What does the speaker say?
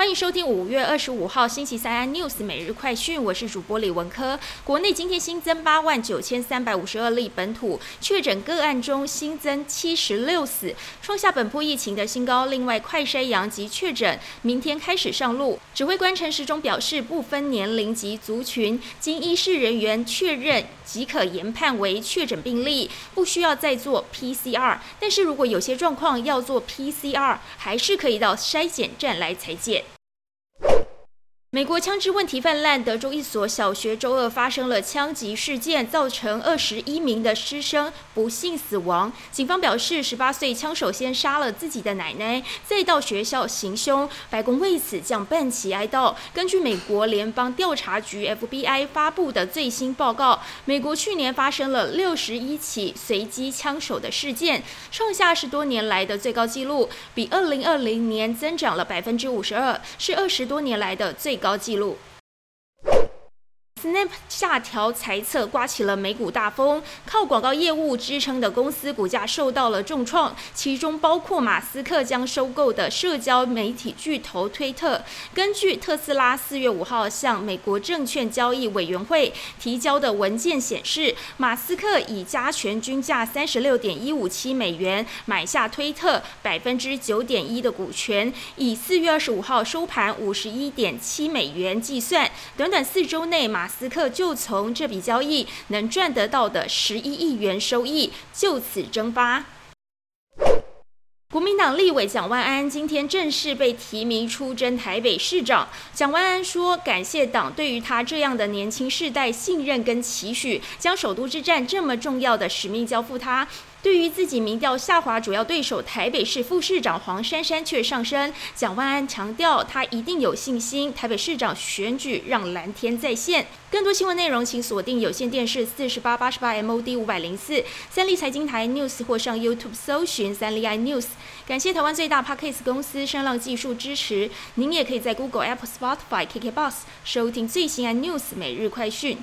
欢迎收听五月二十五号星期三 news 每日快讯，我是主播李文科。国内今天新增八万九千三百五十二例本土确诊个案中，新增七十六死，创下本波疫情的新高。另外，快筛阳及确诊明天开始上路。指挥官陈时中表示，不分年龄及族群，经医事人员确认即可研判为确诊病例，不需要再做 PCR。但是如果有些状况要做 PCR，还是可以到筛检站来裁剪。美国枪支问题泛滥，德州一所小学周二发生了枪击事件，造成二十一名的师生不幸死亡。警方表示，十八岁枪手先杀了自己的奶奶，再到学校行凶。白宫为此将半旗哀悼。根据美国联邦调查局 FBI 发布的最新报告，美国去年发生了六十一起随机枪手的事件，创下十多年来的最高纪录，比二零二零年增长了百分之五十二，是二十多年来的最。高纪录。Snap 下调财测，刮起了美股大风。靠广告业务支撑的公司股价受到了重创，其中包括马斯克将收购的社交媒体巨头推特。根据特斯拉四月五号向美国证券交易委员会提交的文件显示，马斯克以加权均价三十六点一五七美元买下推特百分之九点一的股权，以四月二十五号收盘五十一点七美元计算，短短四周内马。马斯克就从这笔交易能赚得到的十一亿元收益就此蒸发。国民党立委蒋万安今天正式被提名出征台北市长。蒋万安说：“感谢党对于他这样的年轻世代信任跟期许，将首都之战这么重要的使命交付他。”对于自己民调下滑，主要对手台北市副市长黄珊珊却上升。蒋万安强调，他一定有信心，台北市长选举让蓝天再现。更多新闻内容，请锁定有线电视四十八八十八 MOD 五百零四三立财经台 News 或上 YouTube 搜寻三立 iNews。感谢台湾最大 Podcast 公司声浪技术支持。您也可以在 Google、Apple、Spotify、KKBox 收听最新 iNews 每日快讯。